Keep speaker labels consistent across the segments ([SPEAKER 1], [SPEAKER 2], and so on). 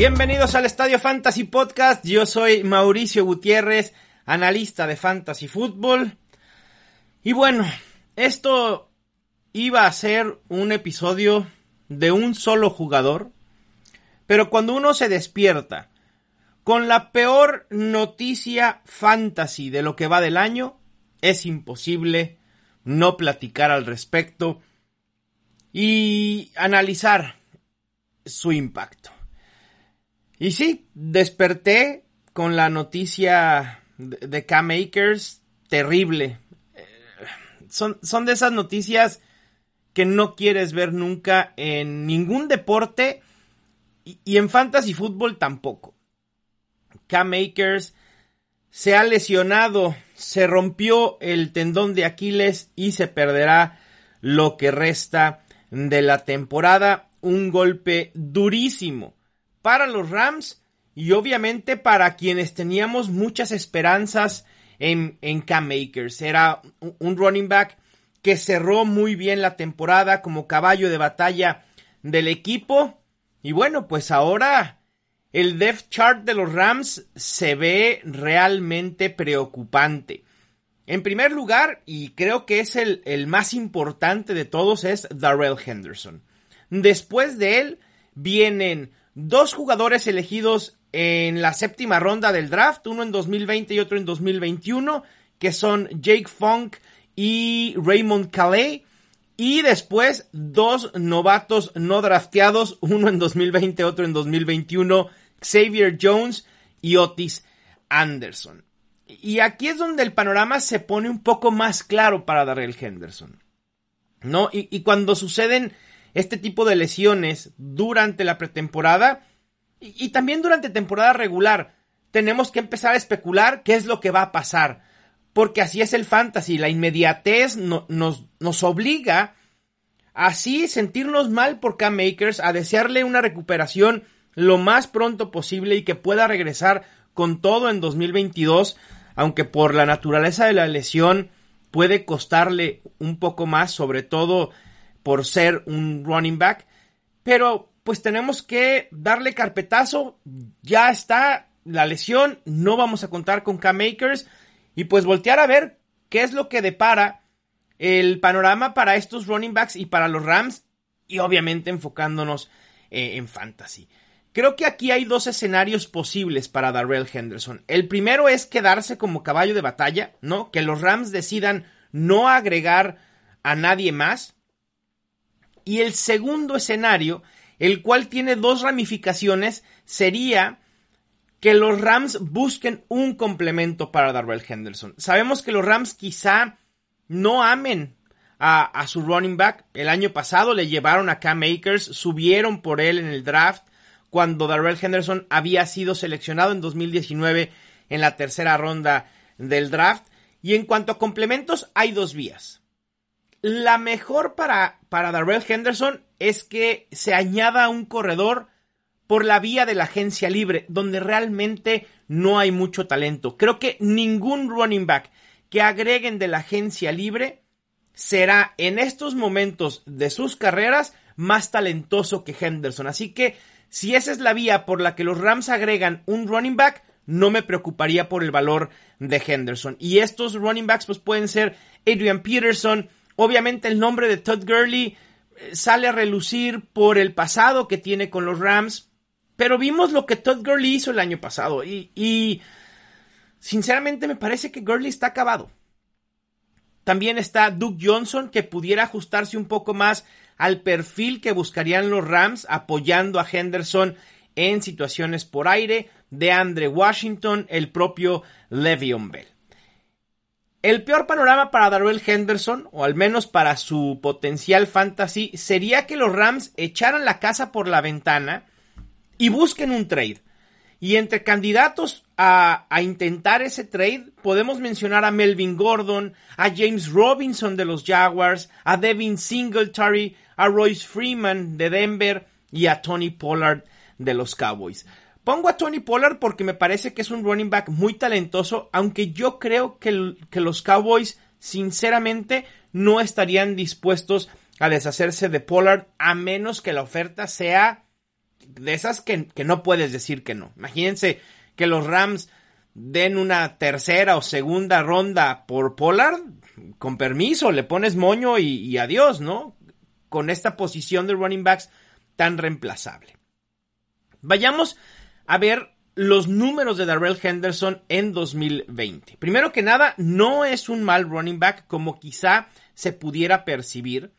[SPEAKER 1] Bienvenidos al Estadio Fantasy Podcast. Yo soy Mauricio Gutiérrez, analista de Fantasy Football. Y bueno, esto iba a ser un episodio de un solo jugador. Pero cuando uno se despierta con la peor noticia fantasy de lo que va del año, es imposible no platicar al respecto y analizar su impacto. Y sí, desperté con la noticia de Cam Akers terrible. Eh, son, son de esas noticias que no quieres ver nunca en ningún deporte y, y en fantasy fútbol tampoco. Cam Akers se ha lesionado, se rompió el tendón de Aquiles y se perderá lo que resta de la temporada. Un golpe durísimo para los Rams y obviamente para quienes teníamos muchas esperanzas en, en Cam Makers. Era un running back que cerró muy bien la temporada como caballo de batalla del equipo. Y bueno, pues ahora el depth chart de los Rams se ve realmente preocupante. En primer lugar, y creo que es el, el más importante de todos, es Darrell Henderson. Después de él vienen dos jugadores elegidos en la séptima ronda del draft, uno en 2020 y otro en 2021, que son Jake Funk y Raymond Calais. Y después dos novatos no drafteados, uno en 2020, otro en 2021, Xavier Jones y Otis Anderson. Y aquí es donde el panorama se pone un poco más claro para Darrell Henderson. ¿No? Y, y cuando suceden este tipo de lesiones durante la pretemporada y, también durante temporada regular. Tenemos que empezar a especular qué es lo que va a pasar. Porque así es el fantasy. La inmediatez nos, nos obliga a así sentirnos mal por Cam Makers, a desearle una recuperación lo más pronto posible y que pueda regresar con todo en 2022, aunque por la naturaleza de la lesión puede costarle un poco más, sobre todo por ser un running back. Pero pues tenemos que darle carpetazo. Ya está la lesión. No vamos a contar con K-Makers. Y pues voltear a ver qué es lo que depara el panorama para estos running backs y para los Rams. Y obviamente enfocándonos eh, en fantasy. Creo que aquí hay dos escenarios posibles para Darrell Henderson. El primero es quedarse como caballo de batalla, ¿no? Que los Rams decidan no agregar a nadie más y el segundo escenario, el cual tiene dos ramificaciones, sería que los Rams busquen un complemento para Darrell Henderson. Sabemos que los Rams quizá no amen a, su running back. El año pasado le llevaron a Cam Akers, subieron por él en el draft cuando Darrell Henderson había sido seleccionado en 2019 en la tercera ronda del draft. Y en cuanto a complementos, hay dos vías. La mejor para, para Darrell Henderson es que se añada un corredor por la vía de la agencia libre, donde realmente no hay mucho talento. Creo que ningún running back que agreguen de la agencia libre será en estos momentos de sus carreras más talentoso que Henderson. Así que si esa es la vía por la que los Rams agregan un running back, no me preocuparía por el valor de Henderson. Y estos running backs pues pueden ser Adrian Peterson, Obviamente el nombre de Todd Gurley eh, sale a relucir por el pasado que tiene con los Rams, pero vimos lo que Todd Gurley hizo el año pasado y, sinceramente me parece que Gurley está acabado. También está Duke Johnson que pudiera ajustarse un poco más al perfil que buscarían los Rams apoyando a Henderson en situaciones por aire, de Andre Washington, el propio Le'Veon Bell. El peor panorama para Darrell Henderson, o al menos para su potencial fantasy, sería que los Rams echaran la casa por la ventana y busquen un trade. Y entre candidatos a, a, intentar ese trade, podemos mencionar a Melvin Gordon, a James Robinson de los Jaguars, a Devin Singletary, a Royce Freeman de Denver y a Tony Pollard de los Cowboys. Pongo a Tony Pollard porque me parece que es un running back muy talentoso, aunque yo creo que, que los Cowboys sinceramente no estarían dispuestos a deshacerse de Pollard a menos que la oferta sea de esas que, que, no puedes decir que no. Imagínense que los Rams den una tercera o segunda ronda por Pollard, con permiso, le pones moño y, y adiós, ¿no? Con esta posición de running backs tan reemplazable. Vayamos a ver los números de Darrell Henderson en 2020. Primero que nada, no es un mal running back como quizá se pudiera percibir.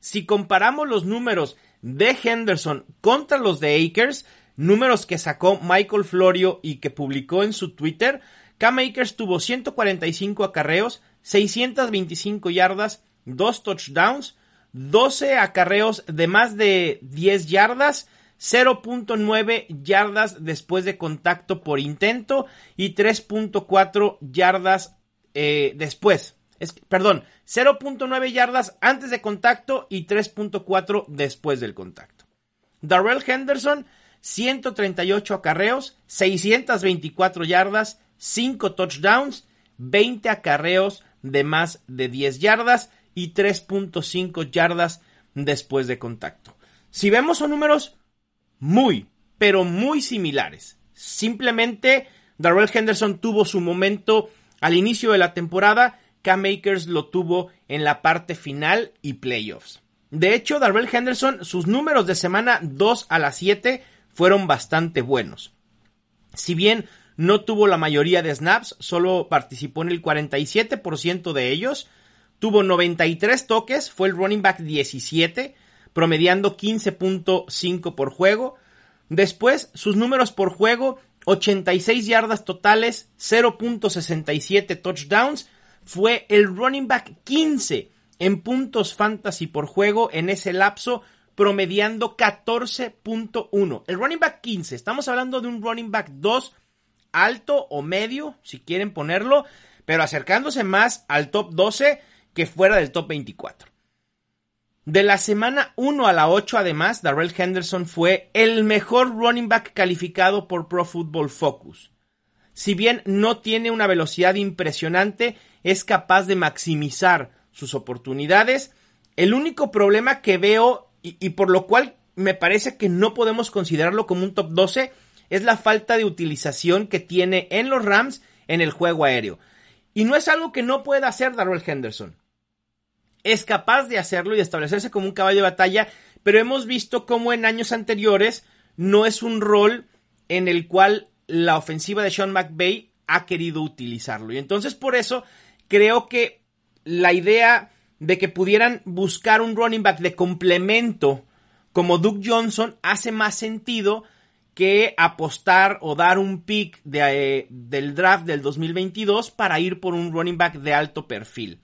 [SPEAKER 1] Si comparamos los números de Henderson contra los de Akers, números que sacó Michael Florio y que publicó en su Twitter, Cam Akers tuvo 145 acarreos, 625 yardas, 2 touchdowns, 12 acarreos de más de 10 yardas, 0.9 yardas después de contacto por intento y 3.4 yardas eh, después. Es, perdón, 0.9 yardas antes de contacto y 3.4 después del contacto. Darrell Henderson, 138 acarreos, 624 yardas, 5 touchdowns, 20 acarreos de más de 10 yardas y 3.5 yardas después de contacto. Si vemos son números muy, pero muy similares. Simplemente Darrell Henderson tuvo su momento al inicio de la temporada, Cam Akers lo tuvo en la parte final y playoffs. De hecho, Darrell Henderson, sus números de semana 2 a la 7 fueron bastante buenos. Si bien no tuvo la mayoría de snaps, solo participó en el 47% de ellos, tuvo 93 toques, fue el running back 17, promediando 15.5 por juego. Después, sus números por juego, 86 yardas totales, 0.67 touchdowns. Fue el running back 15 en puntos fantasy por juego en ese lapso, promediando 14.1. El running back 15, estamos hablando de un running back 2 alto o medio, si quieren ponerlo, pero acercándose más al top 12 que fuera del top 24. De la semana 1 a la 8, además, Darrell Henderson fue el mejor running back calificado por Pro Football Focus. Si bien no tiene una velocidad impresionante, es capaz de maximizar sus oportunidades. El único problema que veo, y, y por lo cual me parece que no podemos considerarlo como un top 12, es la falta de utilización que tiene en los Rams en el juego aéreo. Y no es algo que no pueda hacer Darrell Henderson es capaz de hacerlo y de establecerse como un caballo de batalla, pero hemos visto cómo en años anteriores no es un rol en el cual la ofensiva de Sean McVay ha querido utilizarlo. Y entonces por eso creo que la idea de que pudieran buscar un running back de complemento como Duke Johnson hace más sentido que apostar o dar un pick de, eh, del draft del 2022 para ir por un running back de alto perfil.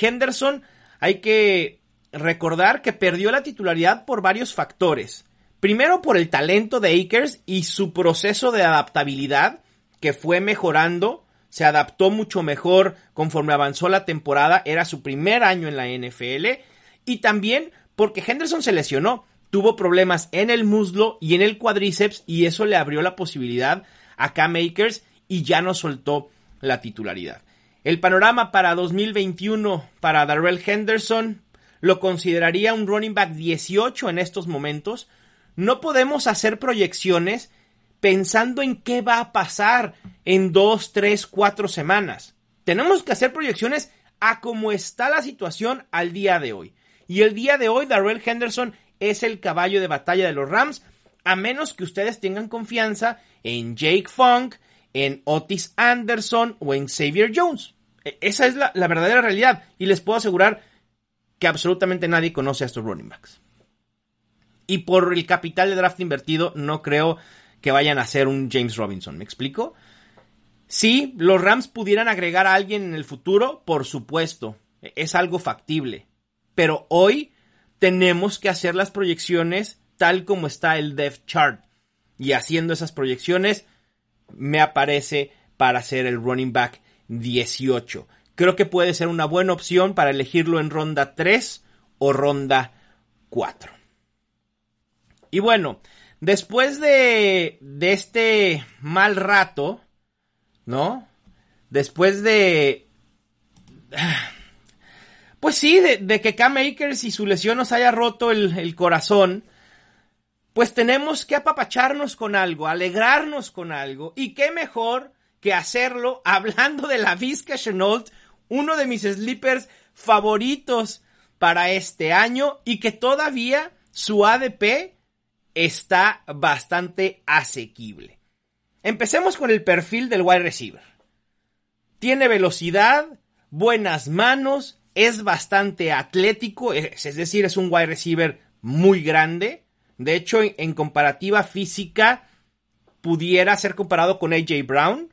[SPEAKER 1] Henderson hay que recordar que perdió la titularidad por varios factores. Primero por el talento de Akers y su proceso de adaptabilidad que fue mejorando, se adaptó mucho mejor conforme avanzó la temporada, era su primer año en la NFL y también porque Henderson se lesionó, tuvo problemas en el muslo y en el cuádriceps y eso le abrió la posibilidad a Cam Akers y ya no soltó la titularidad. El panorama para 2021 para Darrell Henderson lo consideraría un running back 18 en estos momentos. No podemos hacer proyecciones pensando en qué va a pasar en dos, tres, cuatro semanas. Tenemos que hacer proyecciones a cómo está la situación al día de hoy. Y el día de hoy, Darrell Henderson es el caballo de batalla de los Rams, a menos que ustedes tengan confianza en Jake Funk, en Otis Anderson o en Xavier Jones. E, esa es la, verdadera realidad. Y les puedo asegurar que absolutamente nadie conoce a estos running backs. Y por el capital de draft invertido, no creo que vayan a ser un James Robinson. ¿Me explico? Sí, los Rams pudieran agregar a alguien en el futuro, por supuesto, es algo factible. Pero hoy tenemos que hacer las proyecciones tal como está el depth chart. Y haciendo esas proyecciones, me aparece para ser el running back 18. Creo que puede ser una buena opción para elegirlo en ronda 3 o ronda 4. Y bueno, después de, de este mal rato, ¿no? Después de... Pues sí, de, que Cam Akers y su lesión nos haya roto el, el corazón, pues tenemos que apapacharnos con algo, alegrarnos con algo, y qué mejor que hacerlo hablando de la Vizca Chenault, uno de mis sleepers favoritos para este año y que todavía su ADP está bastante asequible. Empecemos con el perfil del wide receiver. Tiene velocidad, buenas manos, es bastante atlético, es, decir, es un wide receiver muy grande. De hecho, en comparativa física, pudiera ser comparado con AJ Brown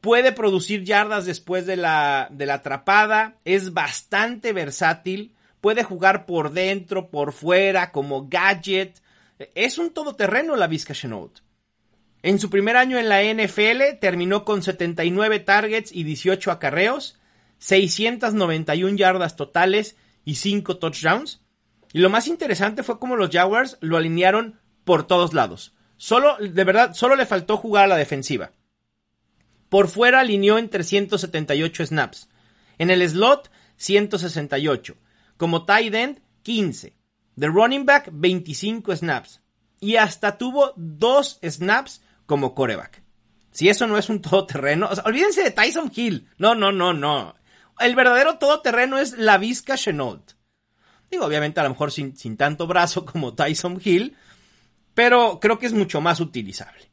[SPEAKER 1] puede producir yardas después de la, de la atrapada, es bastante versátil, puede jugar por dentro, por fuera, como gadget. Es un todoterreno la Vizca Chenault. En su primer año en la NFL terminó con 79 targets y 18 acarreos, 691 yardas totales y 5 touchdowns. Y lo más interesante fue cómo los Jaguars lo alinearon por todos lados. Solo, de verdad, solo le faltó jugar a la defensiva. Por fuera alineó en 378 snaps. En el slot, 168. Como tight end, 15. De running back, 25 snaps. Y hasta tuvo dos snaps como coreback. Si eso no es un todoterreno, olvídense de Tyson Hill. No, no, no, no. El verdadero todoterreno es la Vizca Chenault. Digo, obviamente a lo mejor sin, sin tanto brazo como Tyson Hill, pero creo que es mucho más utilizable.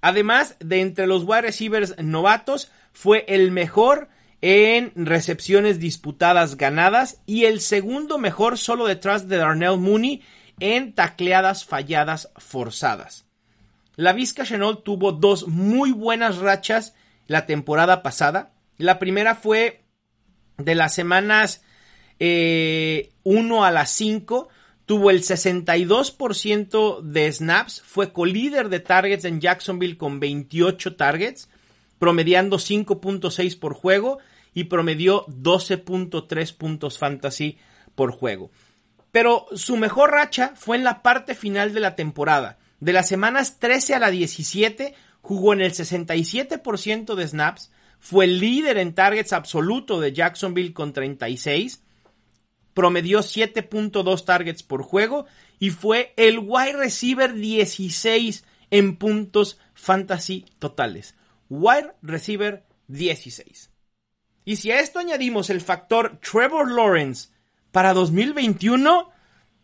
[SPEAKER 1] Además de entre los wide receivers novatos, fue el mejor en recepciones disputadas ganadas y el segundo mejor solo detrás de Darnell Mooney en tacleadas falladas forzadas. La Vizca Chenault tuvo dos muy buenas rachas la temporada pasada. La primera fue de las semanas 1 eh, a las 5, tuvo el 62% de snaps, fue colíder de targets en Jacksonville con 28 targets, promediando 5.6 por juego y promedió 12.3 puntos fantasy por juego. Pero su mejor racha fue en la parte final de la temporada. De las semanas 13 a la 17 jugó en el 67% de snaps, fue líder en targets absoluto de Jacksonville con 36, promedió 7.2 targets por juego y fue el wide receiver 16 en puntos fantasy totales. Wide receiver 16. Y si a esto añadimos el factor Trevor Lawrence para 2021,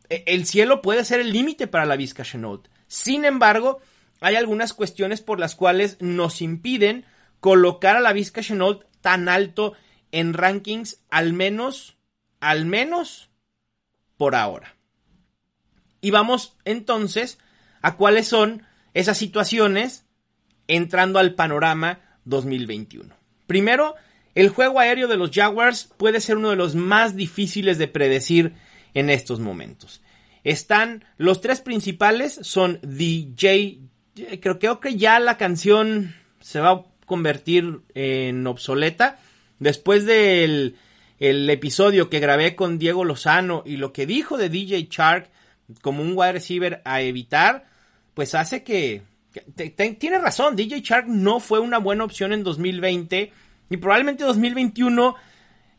[SPEAKER 1] e, el cielo puede ser el límite para la Vizca Chenault. Sin embargo, hay algunas cuestiones por las cuales nos impiden colocar a la Vizca Chenault tan alto en rankings, al menos al menos por ahora. Y vamos entonces a cuáles son esas situaciones entrando al panorama 2021. Primero, el juego aéreo de los Jaguars puede ser uno de los más difíciles de predecir en estos momentos. Están los tres principales, son DJ, creo, que ya la canción se va a convertir en obsoleta. Después del el episodio que grabé con Diego Lozano y lo que dijo de DJ Shark como un wide receiver a evitar, pues hace que, tiene razón, DJ Shark no fue una buena opción en 2020 y probablemente 2021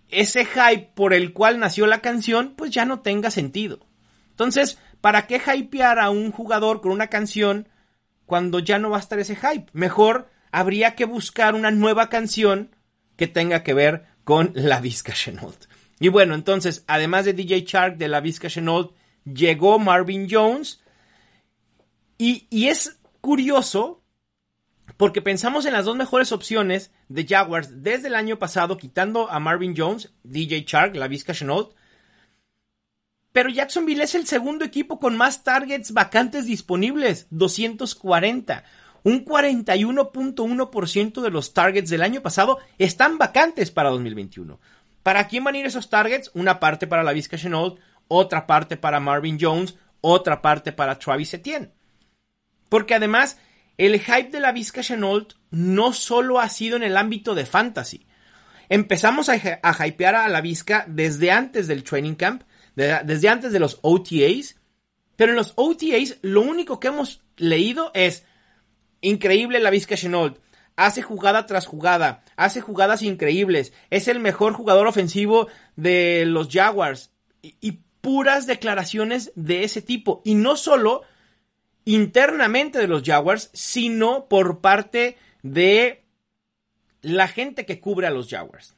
[SPEAKER 1] ese hype por el cual nació la canción pues ya no tenga sentido. Entonces, ¿para qué hypear a un jugador con una canción cuando ya no va a estar ese hype? Mejor habría que buscar una nueva canción que tenga que ver con la Vizca Chenault. Y bueno, entonces, además de DJ Shark de la Vizca Chenault, llegó Marvin Jones. Y, es curioso porque pensamos en las dos mejores opciones de Jaguars desde el año pasado, quitando a Marvin Jones, DJ Shark, la Vizca Chenault. Pero Jacksonville es el segundo equipo con más targets vacantes disponibles, 240. Un 41.1% de los targets del año pasado están vacantes para 2021. ¿Para quién van a ir esos targets? Una parte para la Vizca Chenault, otra parte para Marvin Jones, otra parte para Travis Etienne. Porque además, el hype de la Vizca Chenault no solo ha sido en el ámbito de fantasy. Empezamos a, hypear a la Vizca desde antes del training camp, desde antes de los OTAs, pero en los OTAs lo único que hemos leído es increíble la Vizca Chenault, hace jugada tras jugada, hace jugadas increíbles, es el mejor jugador ofensivo de los Jaguars y, puras declaraciones de ese tipo. Y no solo internamente de los Jaguars, sino por parte de la gente que cubre a los Jaguars.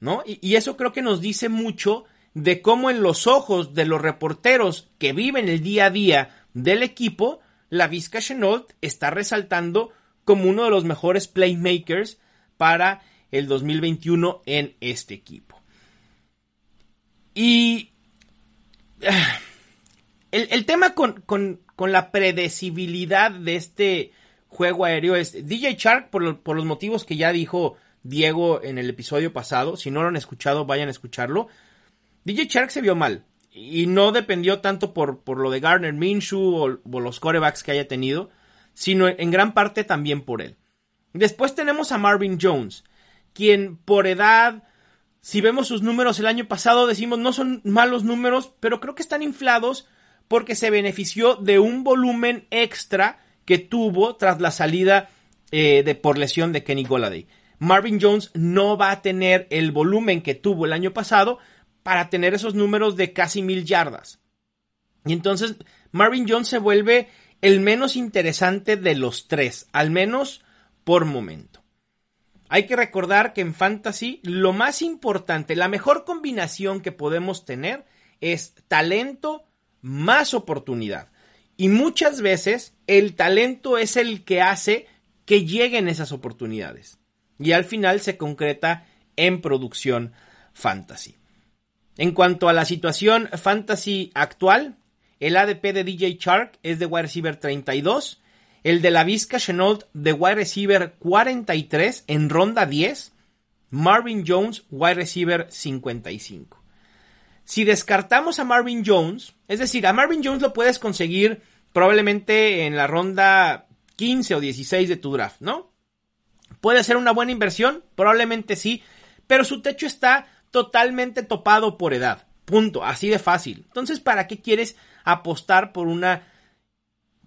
[SPEAKER 1] ¿No? Y, y, eso creo que nos dice mucho de cómo en los ojos de los reporteros que viven el día a día del equipo, la Vizca Chenault está resaltando como uno de los mejores playmakers para el 2021 en este equipo. Y ah, el, tema con, la predecibilidad de este juego aéreo es DJ Shark, por, por, los motivos que ya dijo Diego en el episodio pasado. Si no lo han escuchado, vayan a escucharlo. DJ Shark se vio mal. Y no dependió tanto por, por lo de Garner Minshew o, los corebacks que haya tenido sino en gran parte también por él. Después tenemos a Marvin Jones, quien por edad, si vemos sus números el año pasado, decimos no son malos números, pero creo que están inflados porque se benefició de un volumen extra que tuvo tras la salida eh, de por lesión de Kenny Goladay. Marvin Jones no va a tener el volumen que tuvo el año pasado para tener esos números de casi mil yardas. Y entonces Marvin Jones se vuelve el menos interesante de los tres, al menos por momento. Hay que recordar que en fantasy lo más importante, la mejor combinación que podemos tener es talento más oportunidad. Y muchas veces el talento es el que hace que lleguen esas oportunidades. Y al final se concreta en producción fantasy. En cuanto a la situación fantasy actual, el ADP de DJ Shark es de wide receiver 32. El de la Vizca Chenault de wide receiver 43 en ronda 10. Marvin Jones, wide receiver 55. Si descartamos a Marvin Jones, es decir, a Marvin Jones lo puedes conseguir probablemente en la ronda 15 o 16 de tu draft, ¿no? ¿Puede ser una buena inversión? Probablemente sí, pero su techo está totalmente topado por edad. Punto, así de fácil. Entonces, ¿para qué quieres apostar por una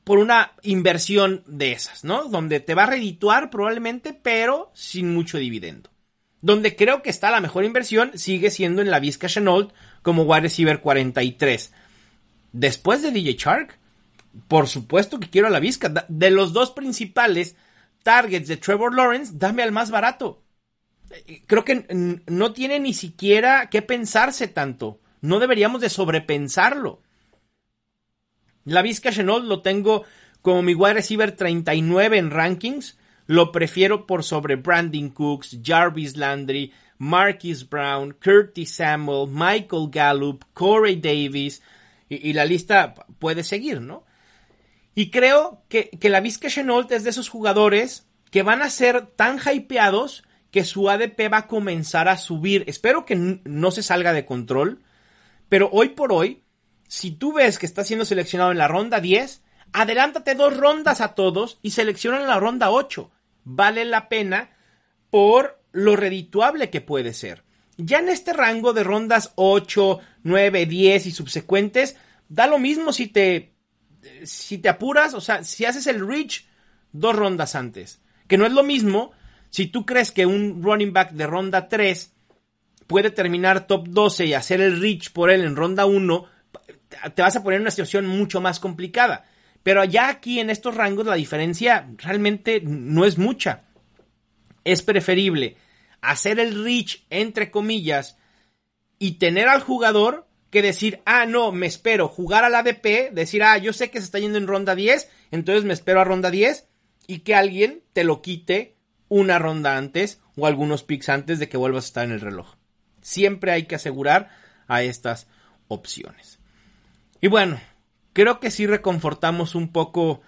[SPEAKER 1] por una inversión de esas, ¿no? Donde te va a redituar probablemente, pero sin mucho dividendo. Donde creo que está la mejor inversión sigue siendo en la Vizca Chenault como wide receiver 43. Después de DJ Shark, por supuesto que quiero a la Vizca. De los dos principales targets de Trevor Lawrence, dame al más barato. Creo que no tiene ni siquiera que pensarse tanto. No deberíamos de sobrepensarlo. La Vizca Chenault lo tengo como mi wide receiver 39 en rankings. Lo prefiero por sobre Brandon Cooks, Jarvis Landry, Marquis Brown, Curtis Samuel, Michael Gallup, Corey Davis. Y, la lista puede seguir, ¿no? Y creo que, que la Vizca Chenault es de esos jugadores que van a ser tan hypeados que su ADP va a comenzar a subir. Espero que no se salga de control. Pero hoy por hoy, si tú ves que está siendo seleccionado en la ronda 10, adelántate dos rondas a todos y selecciona en la ronda 8. Vale la pena por lo redituable que puede ser. Ya en este rango de rondas 8, 9, 10 y subsecuentes, da lo mismo si te si te apuras, o sea, si haces el reach dos rondas antes, que no es lo mismo si tú crees que un running back de ronda 3 puede terminar top 12 y hacer el reach por él en ronda 1, te vas a poner en una situación mucho más complicada. Pero ya aquí en estos rangos la diferencia realmente no es mucha. Es preferible hacer el reach entre comillas y tener al jugador que decir, ah, no, me espero jugar al ADP, decir, ah, yo sé que se está yendo en ronda 10, entonces me espero a ronda 10 y que alguien te lo quite una ronda antes o algunos picks antes de que vuelvas a estar en el reloj. Siempre hay que asegurar a estas opciones. Y bueno, creo que sí reconfortamos un poco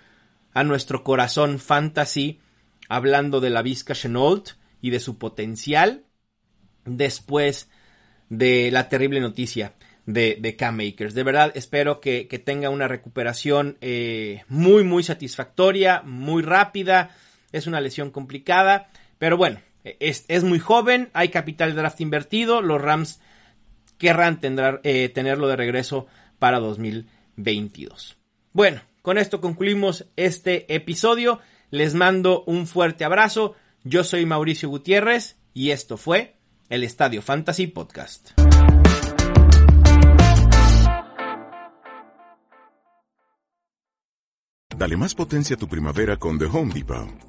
[SPEAKER 1] a nuestro corazón fantasy hablando de la Vizca Chenault y de su potencial después de la terrible noticia de, de Cam Makers. De verdad espero que, tenga una recuperación eh, muy muy satisfactoria, muy rápida. Es una lesión complicada, pero bueno, es, muy joven, hay capital draft invertido, los Rams querrán eh, tenerlo de regreso para 2022. Bueno, con esto concluimos este episodio. Les mando un fuerte abrazo. Yo soy Mauricio Gutiérrez y esto fue el Estadio Fantasy Podcast.
[SPEAKER 2] Dale más potencia a tu primavera con The Home Depot.